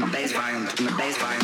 the bass volume, turn the bass volume.